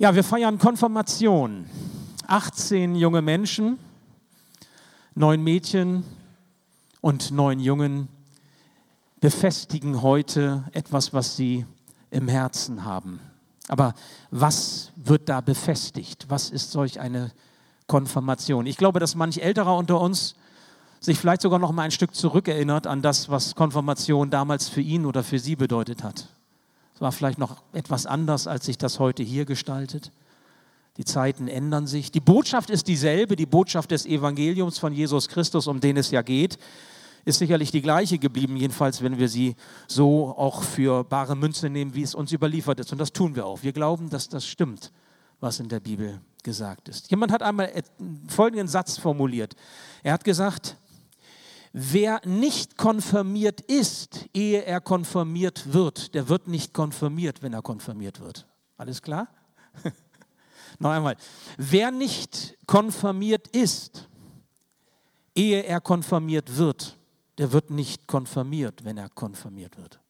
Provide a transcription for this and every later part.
Ja, wir feiern Konfirmation. 18 junge Menschen, neun Mädchen und neun Jungen befestigen heute etwas, was sie im Herzen haben. Aber was wird da befestigt? Was ist solch eine Konfirmation? Ich glaube, dass manch älterer unter uns sich vielleicht sogar noch mal ein Stück zurückerinnert an das, was Konfirmation damals für ihn oder für sie bedeutet hat. Es war vielleicht noch etwas anders, als sich das heute hier gestaltet. Die Zeiten ändern sich. Die Botschaft ist dieselbe, die Botschaft des Evangeliums von Jesus Christus, um den es ja geht, ist sicherlich die gleiche geblieben, jedenfalls wenn wir sie so auch für bare Münze nehmen, wie es uns überliefert ist. Und das tun wir auch. Wir glauben, dass das stimmt, was in der Bibel gesagt ist. Jemand hat einmal folgenden Satz formuliert. Er hat gesagt, Wer nicht konfirmiert ist, ehe er konfirmiert wird, der wird nicht konfirmiert, wenn er konfirmiert wird. Alles klar? Noch einmal. Wer nicht konfirmiert ist, ehe er konfirmiert wird, der wird nicht konfirmiert, wenn er konfirmiert wird.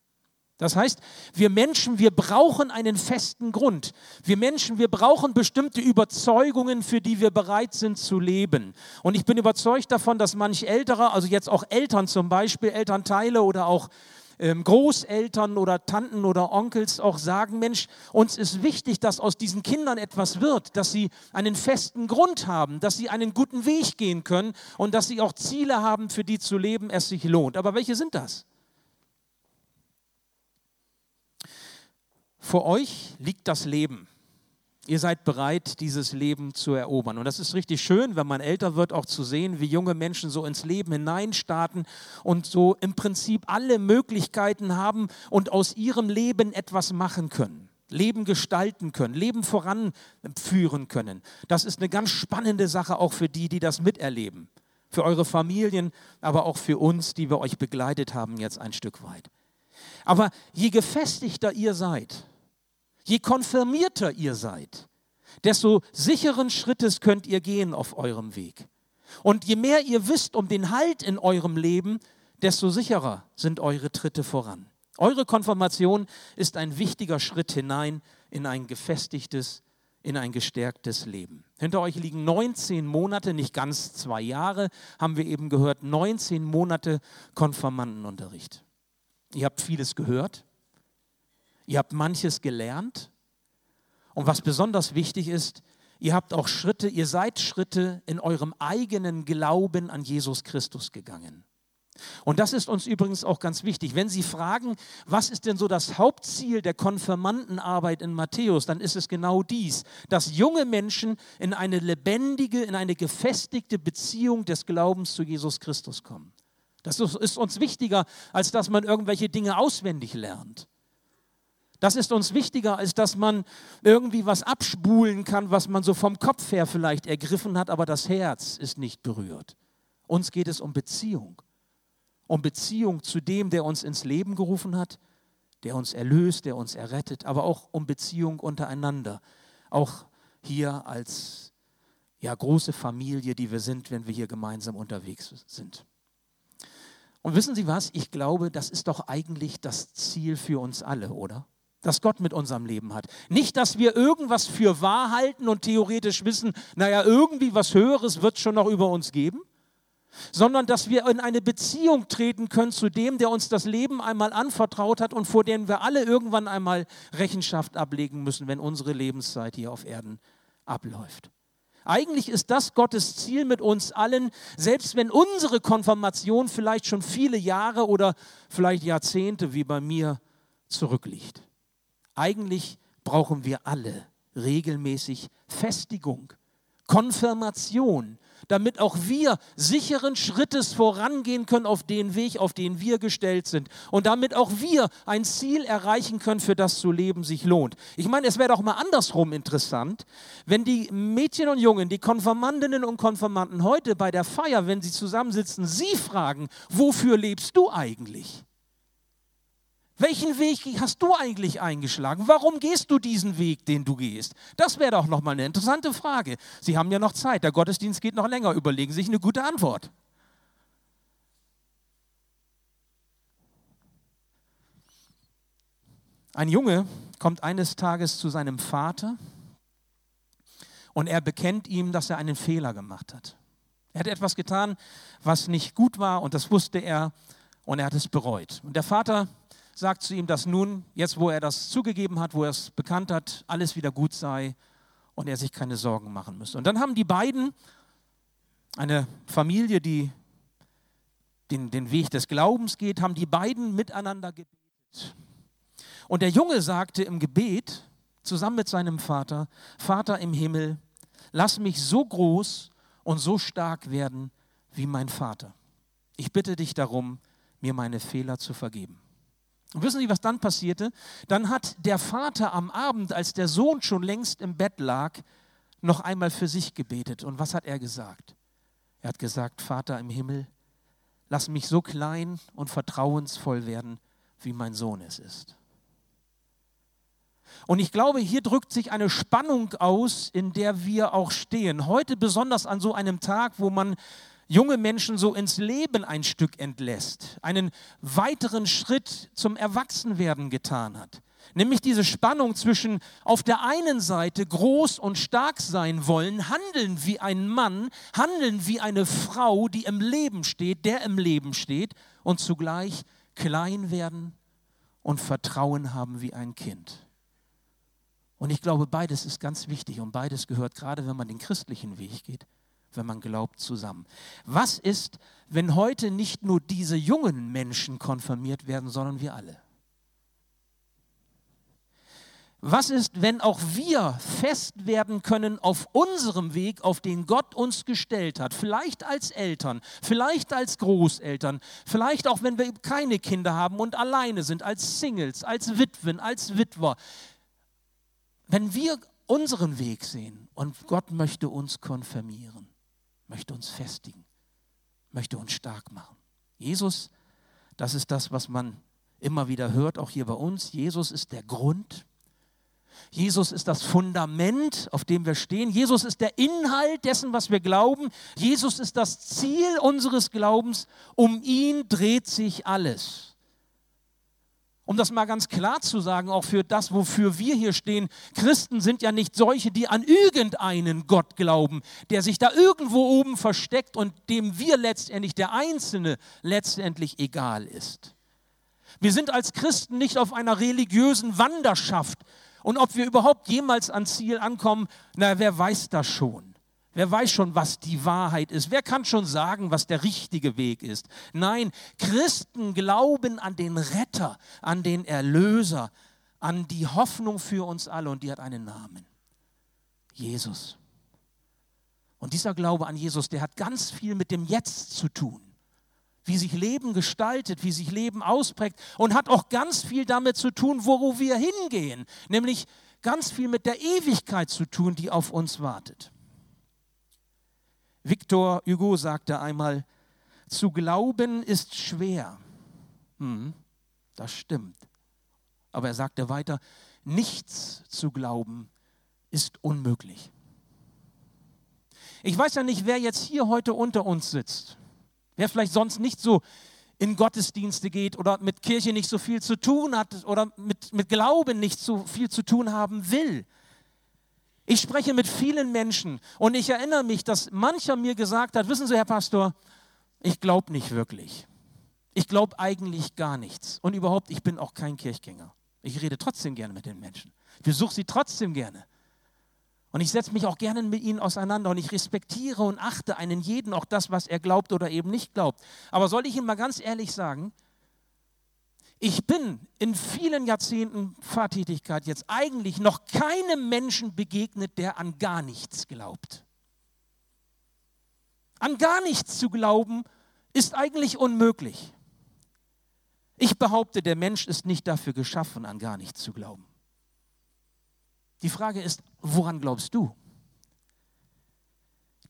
Das heißt, wir Menschen, wir brauchen einen festen Grund. Wir Menschen, wir brauchen bestimmte Überzeugungen, für die wir bereit sind zu leben. Und ich bin überzeugt davon, dass manch Ältere, also jetzt auch Eltern zum Beispiel, Elternteile oder auch ähm, Großeltern oder Tanten oder Onkels auch sagen, Mensch, uns ist wichtig, dass aus diesen Kindern etwas wird, dass sie einen festen Grund haben, dass sie einen guten Weg gehen können und dass sie auch Ziele haben, für die zu leben es sich lohnt. Aber welche sind das? Vor euch liegt das Leben. Ihr seid bereit, dieses Leben zu erobern. Und das ist richtig schön, wenn man älter wird, auch zu sehen, wie junge Menschen so ins Leben hineinstarten und so im Prinzip alle Möglichkeiten haben und aus ihrem Leben etwas machen können. Leben gestalten können, Leben voranführen können. Das ist eine ganz spannende Sache auch für die, die das miterleben. Für eure Familien, aber auch für uns, die wir euch begleitet haben jetzt ein Stück weit. Aber je gefestigter ihr seid, Je konfirmierter ihr seid, desto sicheren Schrittes könnt ihr gehen auf eurem Weg. Und je mehr ihr wisst um den Halt in eurem Leben, desto sicherer sind eure Tritte voran. Eure Konfirmation ist ein wichtiger Schritt hinein in ein gefestigtes, in ein gestärktes Leben. Hinter euch liegen 19 Monate, nicht ganz zwei Jahre, haben wir eben gehört, 19 Monate Konfirmandenunterricht. Ihr habt vieles gehört, Ihr habt manches gelernt. Und was besonders wichtig ist, ihr habt auch Schritte, ihr seid Schritte in eurem eigenen Glauben an Jesus Christus gegangen. Und das ist uns übrigens auch ganz wichtig. Wenn Sie fragen, was ist denn so das Hauptziel der Konfirmandenarbeit in Matthäus, dann ist es genau dies, dass junge Menschen in eine lebendige, in eine gefestigte Beziehung des Glaubens zu Jesus Christus kommen. Das ist uns wichtiger, als dass man irgendwelche Dinge auswendig lernt. Das ist uns wichtiger, als dass man irgendwie was abspulen kann, was man so vom Kopf her vielleicht ergriffen hat, aber das Herz ist nicht berührt. Uns geht es um Beziehung. Um Beziehung zu dem, der uns ins Leben gerufen hat, der uns erlöst, der uns errettet, aber auch um Beziehung untereinander. Auch hier als ja, große Familie, die wir sind, wenn wir hier gemeinsam unterwegs sind. Und wissen Sie was? Ich glaube, das ist doch eigentlich das Ziel für uns alle, oder? Das Gott mit unserem Leben hat. Nicht, dass wir irgendwas für wahr halten und theoretisch wissen, naja, irgendwie was Höheres wird es schon noch über uns geben, sondern dass wir in eine Beziehung treten können zu dem, der uns das Leben einmal anvertraut hat und vor dem wir alle irgendwann einmal Rechenschaft ablegen müssen, wenn unsere Lebenszeit hier auf Erden abläuft. Eigentlich ist das Gottes Ziel mit uns allen, selbst wenn unsere Konfirmation vielleicht schon viele Jahre oder vielleicht Jahrzehnte wie bei mir zurückliegt. Eigentlich brauchen wir alle regelmäßig Festigung, Konfirmation, damit auch wir sicheren Schrittes vorangehen können auf den Weg, auf den wir gestellt sind. Und damit auch wir ein Ziel erreichen können, für das zu leben sich lohnt. Ich meine, es wäre doch mal andersrum interessant, wenn die Mädchen und Jungen, die Konfirmandinnen und Konfirmanden heute bei der Feier, wenn sie zusammensitzen, sie fragen, wofür lebst du eigentlich? Welchen Weg hast du eigentlich eingeschlagen? Warum gehst du diesen Weg, den du gehst? Das wäre doch nochmal eine interessante Frage. Sie haben ja noch Zeit, der Gottesdienst geht noch länger. Überlegen Sie sich eine gute Antwort. Ein Junge kommt eines Tages zu seinem Vater und er bekennt ihm, dass er einen Fehler gemacht hat. Er hat etwas getan, was nicht gut war und das wusste er und er hat es bereut. Und der Vater sagt zu ihm, dass nun, jetzt wo er das zugegeben hat, wo er es bekannt hat, alles wieder gut sei und er sich keine Sorgen machen müsse. Und dann haben die beiden, eine Familie, die den, den Weg des Glaubens geht, haben die beiden miteinander gebetet. Und der Junge sagte im Gebet zusammen mit seinem Vater, Vater im Himmel, lass mich so groß und so stark werden wie mein Vater. Ich bitte dich darum, mir meine Fehler zu vergeben. Und wissen Sie, was dann passierte? Dann hat der Vater am Abend, als der Sohn schon längst im Bett lag, noch einmal für sich gebetet. Und was hat er gesagt? Er hat gesagt, Vater im Himmel, lass mich so klein und vertrauensvoll werden, wie mein Sohn es ist. Und ich glaube, hier drückt sich eine Spannung aus, in der wir auch stehen. Heute besonders an so einem Tag, wo man junge Menschen so ins Leben ein Stück entlässt, einen weiteren Schritt zum Erwachsenwerden getan hat. Nämlich diese Spannung zwischen auf der einen Seite groß und stark sein wollen, handeln wie ein Mann, handeln wie eine Frau, die im Leben steht, der im Leben steht, und zugleich klein werden und Vertrauen haben wie ein Kind. Und ich glaube, beides ist ganz wichtig und beides gehört, gerade wenn man den christlichen Weg geht, wenn man glaubt, zusammen. Was ist, wenn heute nicht nur diese jungen Menschen konfirmiert werden, sondern wir alle? Was ist, wenn auch wir fest werden können auf unserem Weg, auf den Gott uns gestellt hat? Vielleicht als Eltern, vielleicht als Großeltern, vielleicht auch, wenn wir keine Kinder haben und alleine sind, als Singles, als Witwen, als Witwer. Wenn wir unseren Weg sehen und Gott möchte uns konfirmieren, möchte uns festigen, möchte uns stark machen. Jesus, das ist das, was man immer wieder hört, auch hier bei uns. Jesus ist der Grund. Jesus ist das Fundament, auf dem wir stehen. Jesus ist der Inhalt dessen, was wir glauben. Jesus ist das Ziel unseres Glaubens. Um ihn dreht sich alles. Um das mal ganz klar zu sagen, auch für das, wofür wir hier stehen, Christen sind ja nicht solche, die an irgendeinen Gott glauben, der sich da irgendwo oben versteckt und dem wir letztendlich, der Einzelne, letztendlich egal ist. Wir sind als Christen nicht auf einer religiösen Wanderschaft. Und ob wir überhaupt jemals ans Ziel ankommen, na, wer weiß das schon. Wer weiß schon, was die Wahrheit ist? Wer kann schon sagen, was der richtige Weg ist? Nein, Christen glauben an den Retter, an den Erlöser, an die Hoffnung für uns alle und die hat einen Namen. Jesus. Und dieser Glaube an Jesus, der hat ganz viel mit dem Jetzt zu tun. Wie sich Leben gestaltet, wie sich Leben ausprägt und hat auch ganz viel damit zu tun, wo wir hingehen. Nämlich ganz viel mit der Ewigkeit zu tun, die auf uns wartet. Victor Hugo sagte einmal, zu glauben ist schwer. Hm, das stimmt. Aber er sagte weiter, nichts zu glauben ist unmöglich. Ich weiß ja nicht, wer jetzt hier heute unter uns sitzt. Wer vielleicht sonst nicht so in Gottesdienste geht oder mit Kirche nicht so viel zu tun hat oder mit, mit Glauben nicht so viel zu tun haben will. Ich spreche mit vielen Menschen und ich erinnere mich, dass mancher mir gesagt hat, wissen Sie, Herr Pastor, ich glaube nicht wirklich. Ich glaube eigentlich gar nichts. Und überhaupt, ich bin auch kein Kirchgänger. Ich rede trotzdem gerne mit den Menschen. Ich besuche sie trotzdem gerne. Und ich setze mich auch gerne mit ihnen auseinander und ich respektiere und achte einen jeden, auch das, was er glaubt oder eben nicht glaubt. Aber soll ich Ihnen mal ganz ehrlich sagen, ich bin in vielen Jahrzehnten Pfarrtätigkeit jetzt eigentlich noch keinem Menschen begegnet, der an gar nichts glaubt. An gar nichts zu glauben ist eigentlich unmöglich. Ich behaupte, der Mensch ist nicht dafür geschaffen, an gar nichts zu glauben. Die Frage ist, woran glaubst du?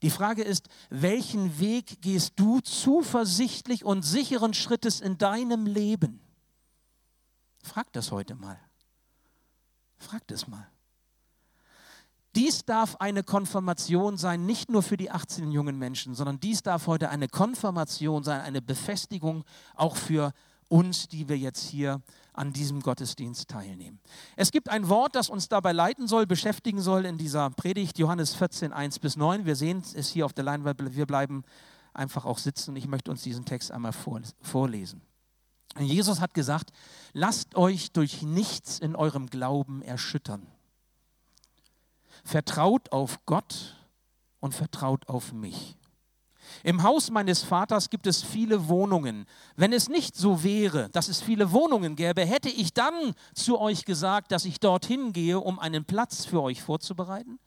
Die Frage ist, welchen Weg gehst du zuversichtlich und sicheren Schrittes in deinem Leben? Frag das heute mal. Frag das mal. Dies darf eine Konfirmation sein, nicht nur für die 18 jungen Menschen, sondern dies darf heute eine Konfirmation sein, eine Befestigung auch für uns, die wir jetzt hier an diesem Gottesdienst teilnehmen. Es gibt ein Wort, das uns dabei leiten soll, beschäftigen soll in dieser Predigt, Johannes 14, 1 bis 9. Wir sehen es hier auf der Leinwand, wir bleiben einfach auch sitzen. Ich möchte uns diesen Text einmal vorlesen. Jesus hat gesagt, lasst euch durch nichts in eurem Glauben erschüttern. Vertraut auf Gott und vertraut auf mich. Im Haus meines Vaters gibt es viele Wohnungen. Wenn es nicht so wäre, dass es viele Wohnungen gäbe, hätte ich dann zu euch gesagt, dass ich dorthin gehe, um einen Platz für euch vorzubereiten?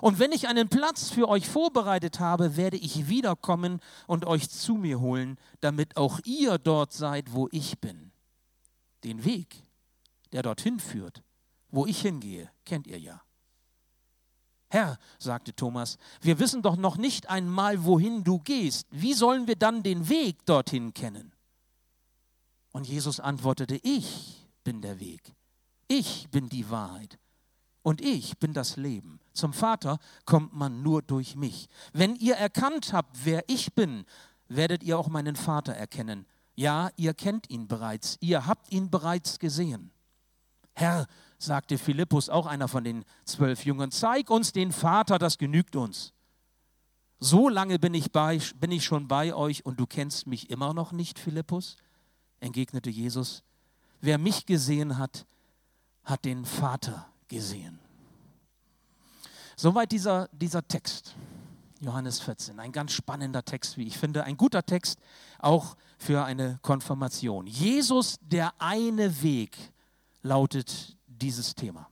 Und wenn ich einen Platz für euch vorbereitet habe, werde ich wiederkommen und euch zu mir holen, damit auch ihr dort seid, wo ich bin. Den Weg, der dorthin führt, wo ich hingehe, kennt ihr ja. Herr, sagte Thomas, wir wissen doch noch nicht einmal, wohin du gehst. Wie sollen wir dann den Weg dorthin kennen? Und Jesus antwortete, ich bin der Weg. Ich bin die Wahrheit. Und ich bin das Leben. Zum Vater kommt man nur durch mich. Wenn ihr erkannt habt, wer ich bin, werdet ihr auch meinen Vater erkennen. Ja, ihr kennt ihn bereits. Ihr habt ihn bereits gesehen. Herr, sagte Philippus, auch einer von den zwölf Jüngern, zeig uns den Vater, das genügt uns. So lange bin ich, bei, bin ich schon bei euch und du kennst mich immer noch nicht, Philippus? entgegnete Jesus. Wer mich gesehen hat, hat den Vater gesehen. Soweit dieser, dieser Text, Johannes 14. Ein ganz spannender Text, wie ich finde. Ein guter Text auch für eine Konfirmation. Jesus, der eine Weg, lautet dieses Thema.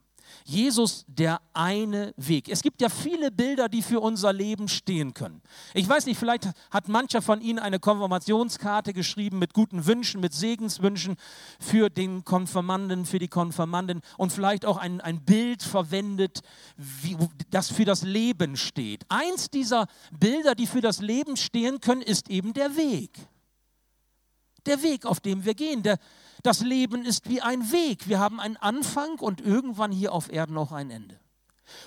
Jesus, der eine Weg. Es gibt ja viele Bilder, die für unser Leben stehen können. Ich weiß nicht, vielleicht hat mancher von Ihnen eine Konfirmationskarte geschrieben mit guten Wünschen, mit Segenswünschen für den Konfirmanden, für die Konfirmanden und vielleicht auch ein, ein Bild verwendet, wie, das für das Leben steht. Eins dieser Bilder, die für das Leben stehen können, ist eben der Weg. Der Weg, auf dem wir gehen. Der, das Leben ist wie ein Weg. Wir haben einen Anfang und irgendwann hier auf Erden auch ein Ende.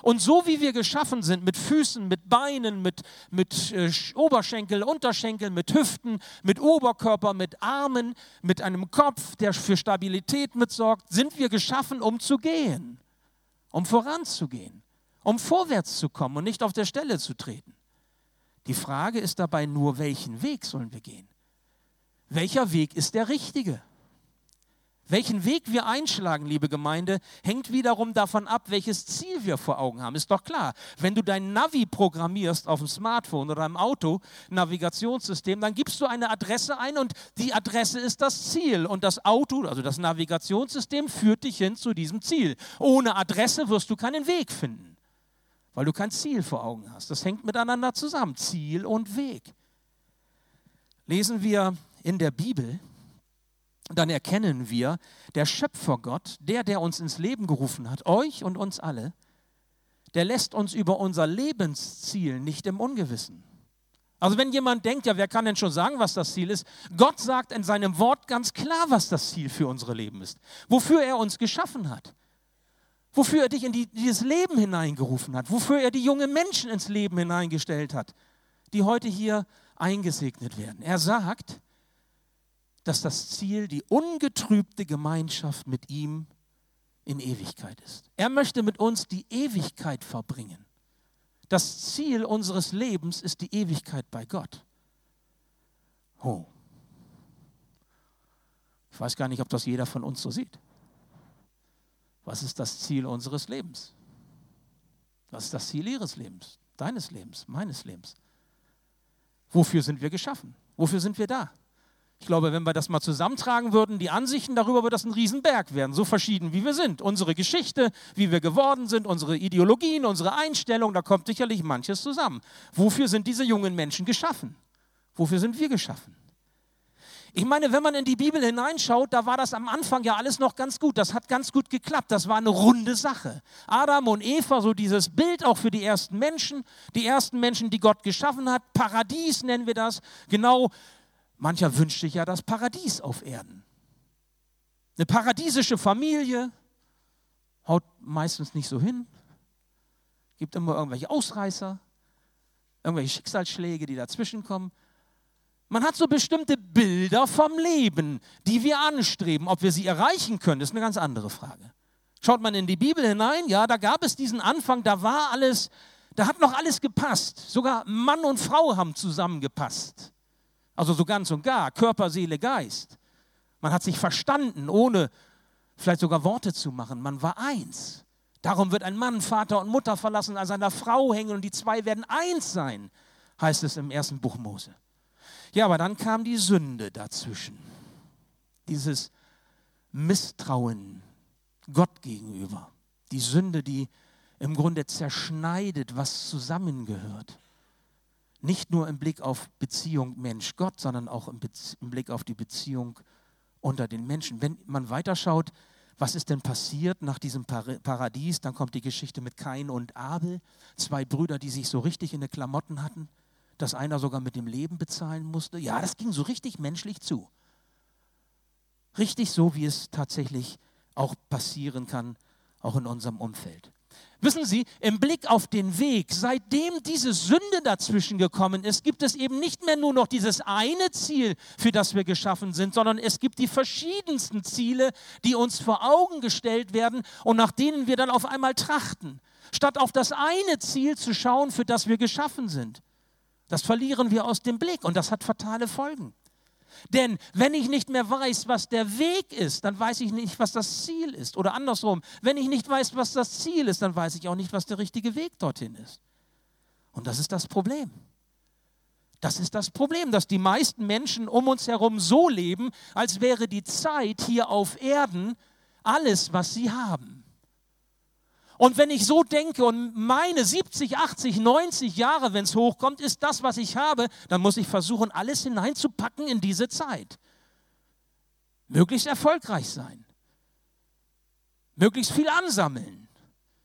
Und so wie wir geschaffen sind, mit Füßen, mit Beinen, mit, mit äh, Oberschenkel, Unterschenkel, mit Hüften, mit Oberkörper, mit Armen, mit einem Kopf, der für Stabilität mitsorgt, sind wir geschaffen, um zu gehen, um voranzugehen, um vorwärts zu kommen und nicht auf der Stelle zu treten. Die Frage ist dabei nur, welchen Weg sollen wir gehen? Welcher Weg ist der richtige? Welchen Weg wir einschlagen, liebe Gemeinde, hängt wiederum davon ab, welches Ziel wir vor Augen haben. Ist doch klar, wenn du dein Navi programmierst auf dem Smartphone oder im Auto, Navigationssystem, dann gibst du eine Adresse ein und die Adresse ist das Ziel. Und das Auto, also das Navigationssystem, führt dich hin zu diesem Ziel. Ohne Adresse wirst du keinen Weg finden, weil du kein Ziel vor Augen hast. Das hängt miteinander zusammen, Ziel und Weg. Lesen wir in der Bibel, dann erkennen wir, der Schöpfergott, der, der uns ins Leben gerufen hat, euch und uns alle, der lässt uns über unser Lebensziel nicht im Ungewissen. Also wenn jemand denkt, ja, wer kann denn schon sagen, was das Ziel ist? Gott sagt in seinem Wort ganz klar, was das Ziel für unsere Leben ist. Wofür er uns geschaffen hat. Wofür er dich in die, dieses Leben hineingerufen hat. Wofür er die jungen Menschen ins Leben hineingestellt hat, die heute hier eingesegnet werden. Er sagt, dass das Ziel die ungetrübte Gemeinschaft mit ihm in Ewigkeit ist. Er möchte mit uns die Ewigkeit verbringen. Das Ziel unseres Lebens ist die Ewigkeit bei Gott. Oh. Ich weiß gar nicht, ob das jeder von uns so sieht. Was ist das Ziel unseres Lebens? Was ist das Ziel Ihres Lebens, deines Lebens, meines Lebens? Wofür sind wir geschaffen? Wofür sind wir da? Ich glaube, wenn wir das mal zusammentragen würden, die Ansichten darüber, würde das ein Riesenberg werden, so verschieden wie wir sind. Unsere Geschichte, wie wir geworden sind, unsere Ideologien, unsere Einstellung, da kommt sicherlich manches zusammen. Wofür sind diese jungen Menschen geschaffen? Wofür sind wir geschaffen? Ich meine, wenn man in die Bibel hineinschaut, da war das am Anfang ja alles noch ganz gut. Das hat ganz gut geklappt. Das war eine runde Sache. Adam und Eva, so dieses Bild auch für die ersten Menschen, die ersten Menschen, die Gott geschaffen hat. Paradies nennen wir das. Genau Mancher wünscht sich ja das Paradies auf Erden. Eine paradiesische Familie haut meistens nicht so hin. Gibt immer irgendwelche Ausreißer, irgendwelche Schicksalsschläge, die dazwischen kommen. Man hat so bestimmte Bilder vom Leben, die wir anstreben. Ob wir sie erreichen können, ist eine ganz andere Frage. Schaut man in die Bibel hinein, ja, da gab es diesen Anfang, da war alles, da hat noch alles gepasst. Sogar Mann und Frau haben zusammengepasst. Also so ganz und gar, Körper, Seele, Geist. Man hat sich verstanden, ohne vielleicht sogar Worte zu machen. Man war eins. Darum wird ein Mann Vater und Mutter verlassen, an seiner Frau hängen und die zwei werden eins sein, heißt es im ersten Buch Mose. Ja, aber dann kam die Sünde dazwischen. Dieses Misstrauen Gott gegenüber. Die Sünde, die im Grunde zerschneidet, was zusammengehört. Nicht nur im Blick auf Beziehung Mensch-Gott, sondern auch im, im, Blick auf die Beziehung unter den Menschen. Wenn man weiterschaut, was ist denn passiert nach diesem Paradies, dann kommt die Geschichte mit Kain und Abel, zwei Brüder, die sich so richtig in die Klamotten hatten dass einer sogar mit dem Leben bezahlen musste. Ja, das ging so richtig menschlich zu. Richtig so, wie es tatsächlich auch passieren kann, auch in unserem Umfeld. Wissen Sie, im Blick auf den Weg, seitdem diese Sünde dazwischen gekommen ist, gibt es eben nicht mehr nur noch dieses eine Ziel, für das wir geschaffen sind, sondern es gibt die verschiedensten Ziele, die uns vor Augen gestellt werden und nach denen wir dann auf einmal trachten, statt auf das eine Ziel zu schauen, für das wir geschaffen sind. Das verlieren wir aus dem Blick und das hat fatale Folgen. Denn wenn ich nicht mehr weiß, was der Weg ist, dann weiß ich nicht, was das Ziel ist. Oder andersrum, wenn ich nicht weiß, was das Ziel ist, dann weiß ich auch nicht, was der richtige Weg dorthin ist. Und das ist das Problem. Das ist das Problem, dass die meisten Menschen um uns herum so leben, als wäre die Zeit hier auf Erden alles, was sie haben. Und wenn ich so denke und meine 70, 80, 90 Jahre, wenn es hochkommt, ist das, was ich habe, dann muss ich versuchen, alles hineinzupacken in diese Zeit. Möglichst erfolgreich sein. Möglichst viel ansammeln.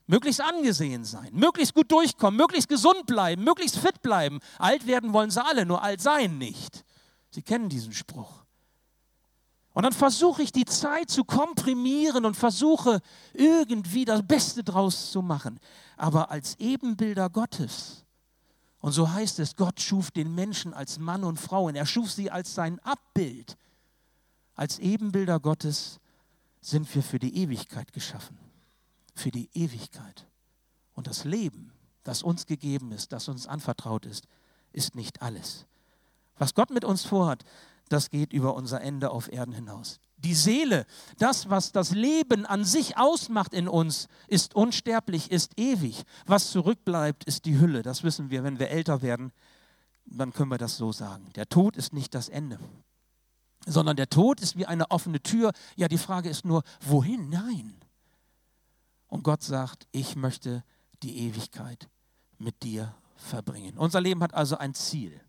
Möglichst angesehen sein. Möglichst gut durchkommen. Möglichst gesund bleiben. Möglichst fit bleiben. Alt werden wollen sie alle, nur alt sein nicht. Sie kennen diesen Spruch. Und dann versuche ich die Zeit zu komprimieren und versuche irgendwie das Beste draus zu machen. Aber als Ebenbilder Gottes. Und so heißt es, Gott schuf den Menschen als Mann und Frau und er schuf sie als sein Abbild. Als Ebenbilder Gottes sind wir für die Ewigkeit geschaffen. Für die Ewigkeit. Und das Leben, das uns gegeben ist, das uns anvertraut ist, ist nicht alles. Was Gott mit uns vorhat, das geht über unser Ende auf Erden hinaus. Die Seele, das, was das Leben an sich ausmacht in uns, ist unsterblich, ist ewig. Was zurückbleibt, ist die Hülle. Das wissen wir, wenn wir älter werden, dann können wir das so sagen. Der Tod ist nicht das Ende, sondern der Tod ist wie eine offene Tür. Ja, die Frage ist nur, wohin? Nein. Und Gott sagt, ich möchte die Ewigkeit mit dir verbringen. Unser Leben hat also ein Ziel.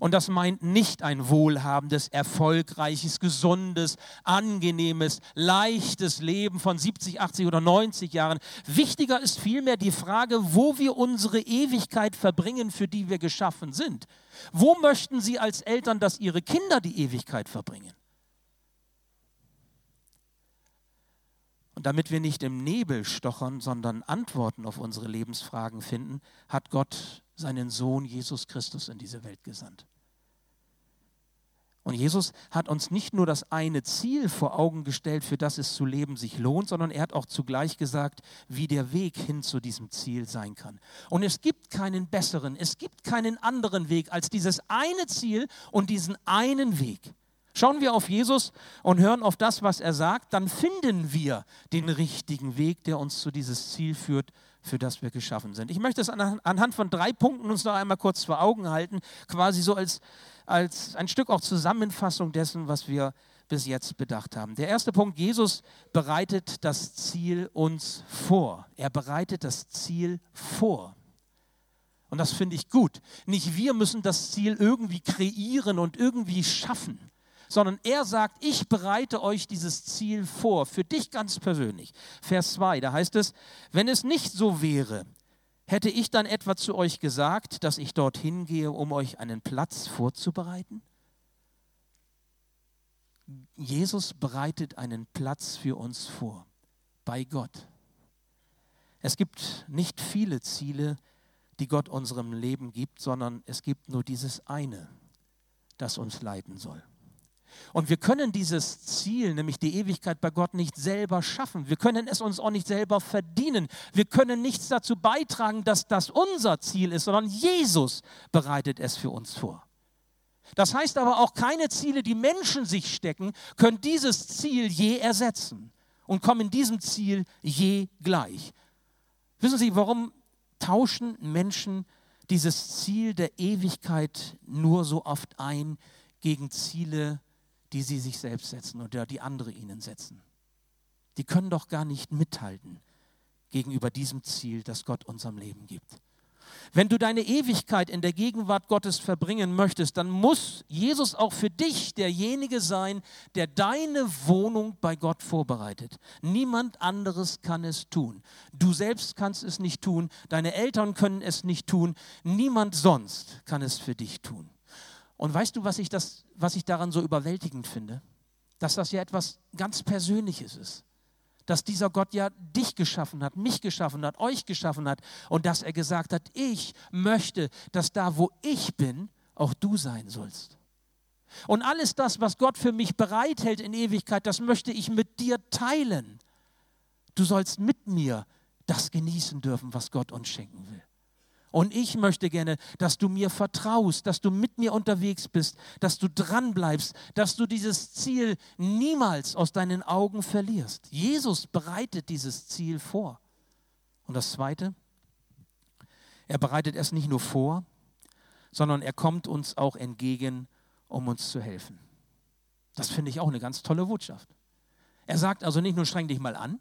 Und das meint nicht ein wohlhabendes, erfolgreiches, gesundes, angenehmes, leichtes Leben von 70, 80 oder 90 Jahren. Wichtiger ist vielmehr die Frage, wo wir unsere Ewigkeit verbringen, für die wir geschaffen sind. Wo möchten Sie als Eltern, dass Ihre Kinder die Ewigkeit verbringen? Und damit wir nicht im Nebel stochern, sondern Antworten auf unsere Lebensfragen finden, hat Gott seinen Sohn Jesus Christus in diese Welt gesandt. Und Jesus hat uns nicht nur das eine Ziel vor Augen gestellt, für das es zu leben sich lohnt, sondern er hat auch zugleich gesagt, wie der Weg hin zu diesem Ziel sein kann. Und es gibt keinen besseren, es gibt keinen anderen Weg als dieses eine Ziel und diesen einen Weg. Schauen wir auf Jesus und hören auf das, was er sagt, dann finden wir den richtigen Weg, der uns zu dieses Ziel führt, für das wir geschaffen sind. Ich möchte es anhand von drei Punkten uns noch einmal kurz vor Augen halten, quasi so als, als ein Stück auch Zusammenfassung dessen, was wir bis jetzt bedacht haben. Der erste Punkt, Jesus bereitet das Ziel uns vor. Er bereitet das Ziel vor. Und das finde ich gut. Nicht wir müssen das Ziel irgendwie kreieren und irgendwie schaffen sondern er sagt, ich bereite euch dieses Ziel vor, für dich ganz persönlich. Vers 2, da heißt es, wenn es nicht so wäre, hätte ich dann etwa zu euch gesagt, dass ich dorthin gehe, um euch einen Platz vorzubereiten? Jesus bereitet einen Platz für uns vor, bei Gott. Es gibt nicht viele Ziele, die Gott unserem Leben gibt, sondern es gibt nur dieses eine das uns leiten soll. Und wir können dieses Ziel, nämlich die Ewigkeit bei Gott, nicht selber schaffen. Wir können es uns auch nicht selber verdienen. Wir können nichts dazu beitragen, dass das unser Ziel ist, sondern Jesus bereitet es für uns vor. Das heißt aber auch, keine Ziele, die Menschen sich stecken, können dieses Ziel je ersetzen und kommen diesem Ziel je gleich. Wissen Sie, warum tauschen Menschen dieses Ziel der Ewigkeit nur so oft ein gegen Ziele, die sie sich selbst setzen oder die andere ihnen setzen? Die können doch gar nicht mithalten gegenüber diesem Ziel, das Gott unserem Leben gibt. Wenn du deine Ewigkeit in der Gegenwart Gottes verbringen möchtest, dann muss Jesus auch für dich derjenige sein, der deine Wohnung bei Gott vorbereitet. Niemand anderes kann es tun. Du selbst kannst es nicht tun, deine Eltern können es nicht tun, niemand sonst kann es für dich tun. Und weißt du, was ich, das, was ich daran so überwältigend finde? Dass das ja etwas ganz Persönliches ist dass dieser Gott ja dich geschaffen hat, mich geschaffen hat, euch geschaffen hat und dass er gesagt hat, ich möchte, dass da, wo ich bin, auch du sein sollst. Und alles das, was Gott für mich bereithält in Ewigkeit, das möchte ich mit dir teilen. Du sollst mit mir das genießen dürfen, was Gott uns schenken will. Und ich möchte gerne, dass du mir vertraust, dass du mit mir unterwegs bist, dass du dran bleibst, dass du dieses Ziel niemals aus deinen Augen verlierst. Jesus bereitet dieses Ziel vor. Und das Zweite, er bereitet es nicht nur vor, sondern er kommt uns auch entgegen, um uns zu helfen. Das finde ich auch eine ganz tolle Botschaft. Er sagt also nicht nur streng dich mal an,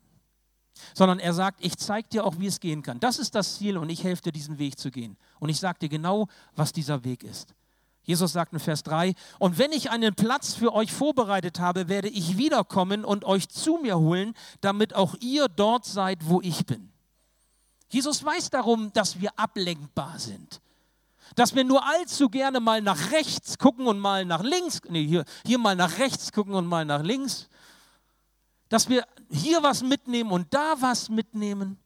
sondern er sagt, ich zeige dir auch, wie es gehen kann. Das ist das Ziel und ich helfe dir, diesen Weg zu gehen. Und ich sage dir genau, was dieser Weg ist. Jesus sagt in Vers 3, und wenn ich einen Platz für euch vorbereitet habe, werde ich wiederkommen und euch zu mir holen, damit auch ihr dort seid, wo ich bin. Jesus weiß darum, dass wir ablenkbar sind. Dass wir nur allzu gerne mal nach rechts gucken und mal nach links, nee, hier, hier mal nach rechts gucken und mal nach links dass wir hier was mitnehmen und da was mitnehmen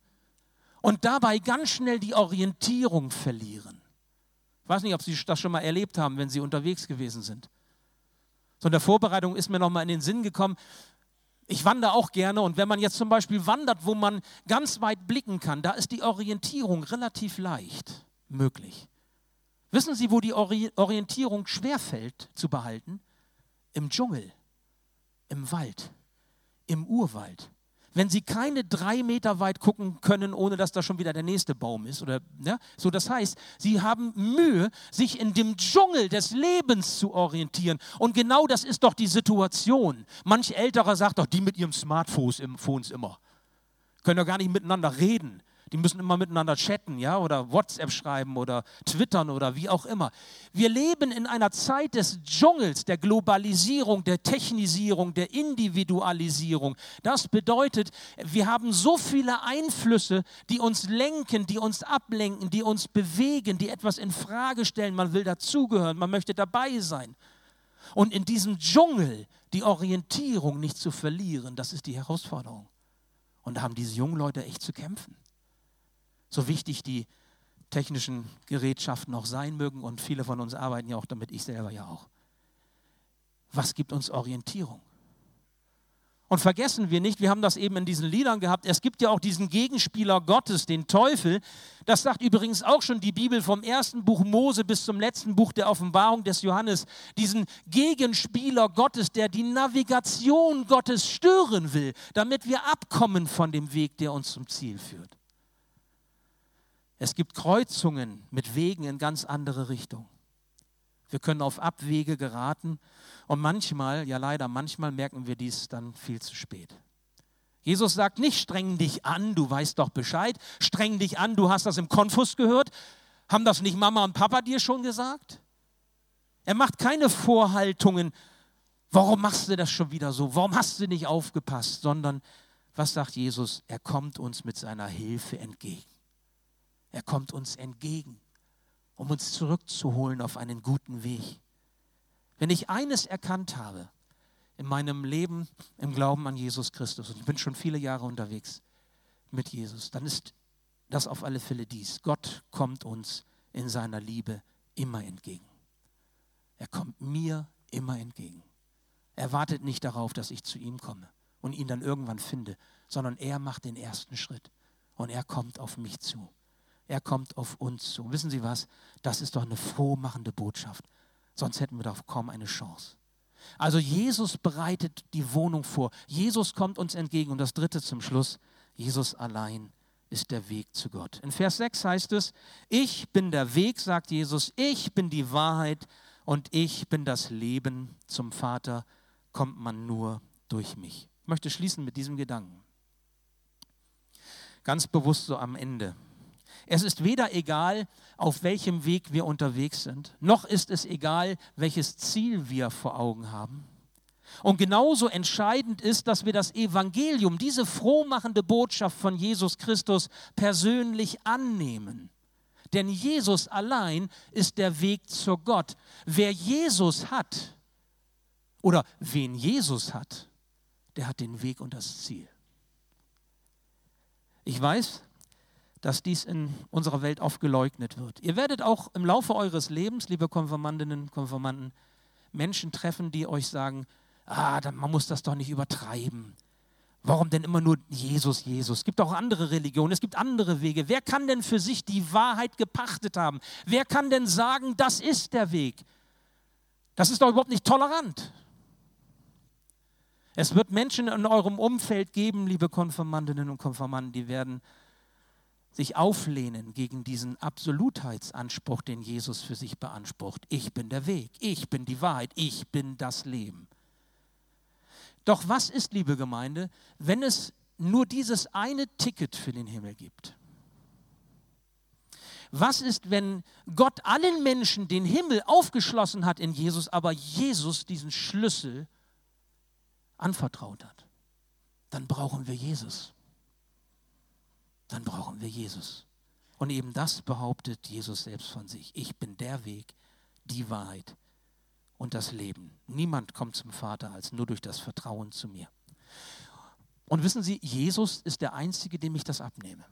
und dabei ganz schnell die Orientierung verlieren. Ich weiß nicht, ob Sie das schon mal erlebt haben, wenn Sie unterwegs gewesen sind. So in der Vorbereitung ist mir nochmal in den Sinn gekommen, ich wandere auch gerne und wenn man jetzt zum Beispiel wandert, wo man ganz weit blicken kann, da ist die Orientierung relativ leicht möglich. Wissen Sie, wo die Orientierung schwerfällt zu behalten? Im Dschungel, im Wald im Urwald. Wenn sie keine drei Meter weit gucken können, ohne dass da schon wieder der nächste Baum ist. Oder, ja? So, das heißt, sie haben Mühe, sich in dem Dschungel des Lebens zu orientieren. Und genau das ist doch die Situation. Manch Älterer sagt doch, die mit ihrem Smartphones immer. Können doch gar nicht miteinander reden. Die müssen immer miteinander chatten, ja, oder WhatsApp schreiben oder twittern oder wie auch immer. Wir leben in einer Zeit des Dschungels, der Globalisierung, der Technisierung, der Individualisierung. Das bedeutet, wir haben so viele Einflüsse, die uns lenken, die uns ablenken, die uns bewegen, die etwas in Frage stellen. Man will dazugehören, man möchte dabei sein. Und in diesem Dschungel die Orientierung nicht zu verlieren, das ist die Herausforderung. Und da haben diese jungen Leute echt zu kämpfen. So wichtig die technischen Gerätschaften auch sein mögen und viele von uns arbeiten ja auch damit, ich selber ja auch. Was gibt uns Orientierung? Und vergessen wir nicht, wir haben das eben in diesen Liedern gehabt, es gibt ja auch diesen Gegenspieler Gottes, den Teufel. Das sagt übrigens auch schon die Bibel vom ersten Buch Mose bis zum letzten Buch der Offenbarung des Johannes. Diesen Gegenspieler Gottes, der die Navigation Gottes stören will, damit wir abkommen von dem Weg, der uns zum Ziel führt. Es gibt Kreuzungen mit Wegen in ganz andere Richtungen. Wir können auf Abwege geraten und manchmal, ja leider, manchmal merken wir dies dann viel zu spät. Jesus sagt nicht, streng dich an, du weißt doch Bescheid, streng dich an, du hast das im Konfus gehört. Haben das nicht Mama und Papa dir schon gesagt? Er macht keine Vorhaltungen, warum machst du das schon wieder so, warum hast du nicht aufgepasst, sondern was sagt Jesus? Er kommt uns mit seiner Hilfe entgegen. Er kommt uns entgegen, um uns zurückzuholen auf einen guten Weg. Wenn ich eines erkannt habe in meinem Leben im Glauben an Jesus Christus, und ich bin schon viele Jahre unterwegs mit Jesus, dann ist das auf alle Fälle dies. Gott kommt uns in seiner Liebe immer entgegen. Er kommt mir immer entgegen. Er wartet nicht darauf, dass ich zu ihm komme und ihn dann irgendwann finde, sondern er macht den ersten Schritt und er kommt auf mich zu. Er kommt auf uns zu. Wissen Sie was? Das ist doch eine frohmachende Botschaft. Sonst hätten wir doch kaum eine Chance. Also Jesus bereitet die Wohnung vor. Jesus kommt uns entgegen. Und das dritte zum Schluss, Jesus allein ist der Weg zu Gott. In Vers 6 heißt es, ich bin der Weg, sagt Jesus, ich bin die Wahrheit und ich bin das Leben. Zum Vater kommt man nur durch mich. Ich möchte schließen mit diesem Gedanken. Ganz bewusst so am Ende. Es ist weder egal, auf welchem Weg wir unterwegs sind, noch ist es egal, welches Ziel wir vor Augen haben. Und genauso entscheidend ist, dass wir das Evangelium, diese frohmachende Botschaft von Jesus Christus persönlich annehmen. Denn Jesus allein ist der Weg zu Gott. Wer Jesus hat oder wen Jesus hat, der hat den Weg und das Ziel. Ich weiß, dass dies in unserer Welt oft geleugnet wird. Ihr werdet auch im Laufe eures Lebens, liebe Konfirmandinnen und Konfirmanden, Menschen treffen, die euch sagen, ah, man muss das doch nicht übertreiben. Warum denn immer nur Jesus, Jesus? Es gibt auch andere Religionen, es gibt andere Wege. Wer kann denn für sich die Wahrheit gepachtet haben? Wer kann denn sagen, das ist der Weg? Das ist doch überhaupt nicht tolerant. Es wird Menschen in eurem Umfeld geben, liebe Konfirmandinnen und Konfirmanden, die werden sich auflehnen gegen diesen Absolutheitsanspruch, den Jesus für sich beansprucht. Ich bin der Weg, ich bin die Wahrheit, ich bin das Leben. Doch was ist, liebe Gemeinde, wenn es nur dieses eine Ticket für den Himmel gibt? Was ist, wenn Gott allen Menschen den Himmel aufgeschlossen hat in Jesus, aber Jesus diesen Schlüssel anvertraut hat? Dann brauchen wir Jesus dann brauchen wir Jesus. Und eben das behauptet Jesus selbst von sich. Ich bin der Weg, die Wahrheit und das Leben. Niemand kommt zum Vater als nur durch das Vertrauen zu mir. Und wissen Sie, Jesus ist der Einzige, dem ich das abnehme.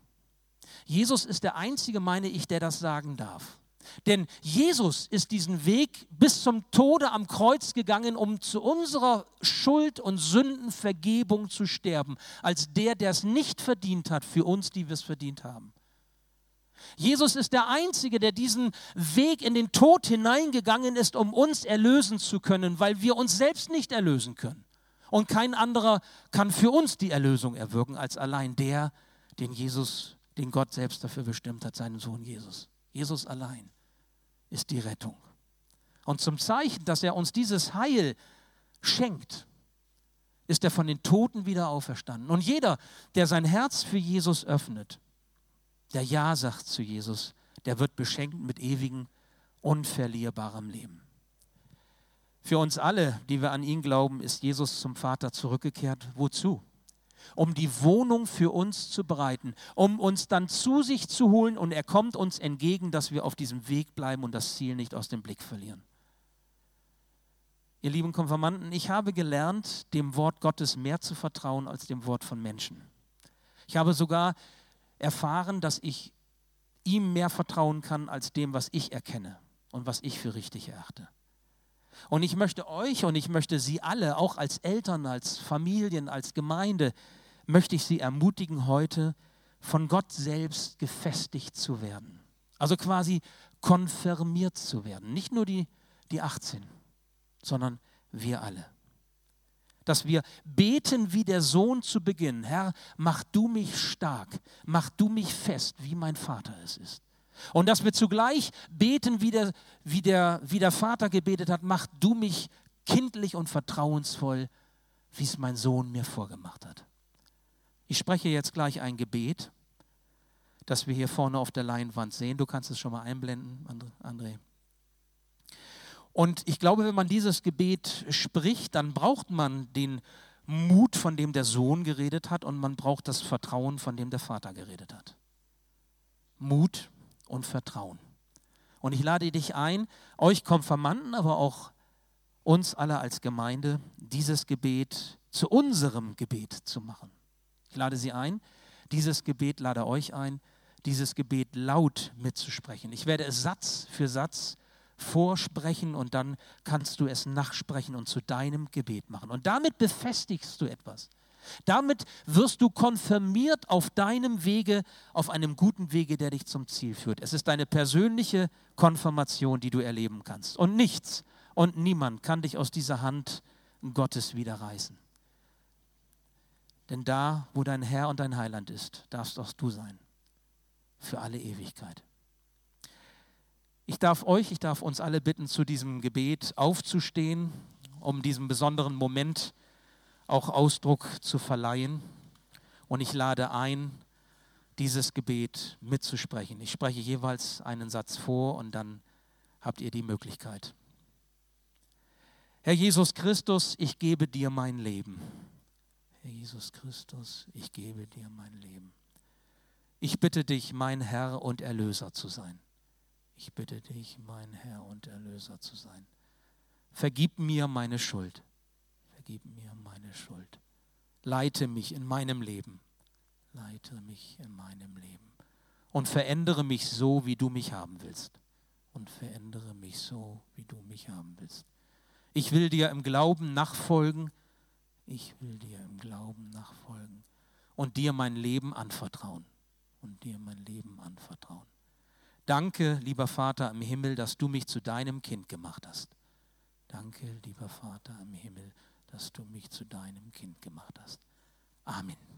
Jesus ist der Einzige, meine ich, der das sagen darf. Denn Jesus ist diesen Weg bis zum Tode am Kreuz gegangen, um zu unserer Schuld und Sündenvergebung zu sterben, als der, der es nicht verdient hat, für uns, die wir es verdient haben. Jesus ist der Einzige, der diesen Weg in den Tod hineingegangen ist, um uns erlösen zu können, weil wir uns selbst nicht erlösen können. Und kein anderer kann für uns die Erlösung erwirken, als allein der, den Jesus, den Gott selbst dafür bestimmt hat, seinen Sohn Jesus. Jesus allein ist die Rettung. Und zum Zeichen, dass er uns dieses Heil schenkt, ist er von den Toten wieder auferstanden. Und jeder, der sein Herz für Jesus öffnet, der Ja sagt zu Jesus, der wird beschenkt mit ewigem, unverlierbarem Leben. Für uns alle, die wir an ihn glauben, ist Jesus zum Vater zurückgekehrt. Wozu? Um die Wohnung für uns zu bereiten, um uns dann zu sich zu holen und er kommt uns entgegen, dass wir auf diesem Weg bleiben und das Ziel nicht aus dem Blick verlieren. Ihr lieben Konfirmanden, ich habe gelernt, dem Wort Gottes mehr zu vertrauen als dem Wort von Menschen. Ich habe sogar erfahren, dass ich ihm mehr vertrauen kann als dem, was ich erkenne und was ich für richtig erachte. Und ich möchte euch und ich möchte Sie alle, auch als Eltern, als Familien, als Gemeinde, möchte ich Sie ermutigen, heute von Gott selbst gefestigt zu werden. Also quasi konfirmiert zu werden. Nicht nur die, die 18, sondern wir alle. Dass wir beten wie der Sohn zu Beginn. Herr, mach du mich stark, mach du mich fest, wie mein Vater es ist. Und dass wir zugleich beten, wie der, wie, der, wie der Vater gebetet hat, mach du mich kindlich und vertrauensvoll, wie es mein Sohn mir vorgemacht hat. Ich spreche jetzt gleich ein Gebet, das wir hier vorne auf der Leinwand sehen. Du kannst es schon mal einblenden, André. Und ich glaube, wenn man dieses Gebet spricht, dann braucht man den Mut, von dem der Sohn geredet hat, und man braucht das Vertrauen, von dem der Vater geredet hat. Mut und Vertrauen. Und ich lade dich ein, euch Konfirmanden, aber auch uns alle als Gemeinde, dieses Gebet zu unserem Gebet zu machen. Ich lade Sie ein, dieses Gebet lade euch ein, dieses Gebet laut mitzusprechen. Ich werde es Satz für Satz vorsprechen und dann kannst du es nachsprechen und zu deinem Gebet machen. Und damit befestigst du etwas. Damit wirst du konfirmiert auf deinem Wege, auf einem guten Wege, der dich zum Ziel führt. Es ist deine persönliche Konfirmation, die du erleben kannst. Und nichts und niemand kann dich aus dieser Hand Gottes wieder reißen. Denn da, wo dein Herr und dein Heiland ist, darfst auch du sein. Für alle Ewigkeit. Ich darf euch, ich darf uns alle bitten, zu diesem Gebet aufzustehen, um diesem besonderen Moment auch Ausdruck zu verleihen. Und ich lade ein, dieses Gebet mitzusprechen. Ich spreche jeweils einen Satz vor und dann habt ihr die Möglichkeit. Herr Jesus Christus, ich gebe dir mein Leben. Herr Jesus Christus, ich gebe dir mein Leben. Ich bitte dich, mein Herr und Erlöser zu sein. Ich bitte dich, mein Herr und Erlöser zu sein. Vergib mir meine Schuld. Vergib mir meine Schuld. Leite mich in meinem Leben. Leite mich in meinem Leben. Und verändere mich so, wie du mich haben willst. Und verändere mich so, wie du mich haben willst. Ich will dir im Glauben nachfolgen ich will dir im Glauben nachfolgen und dir mein Leben anvertrauen. Und dir mein Leben anvertrauen. Danke, lieber Vater im Himmel, dass du mich zu deinem Kind gemacht hast. Danke, lieber Vater im Himmel, dass du mich zu deinem Kind gemacht hast. Amen.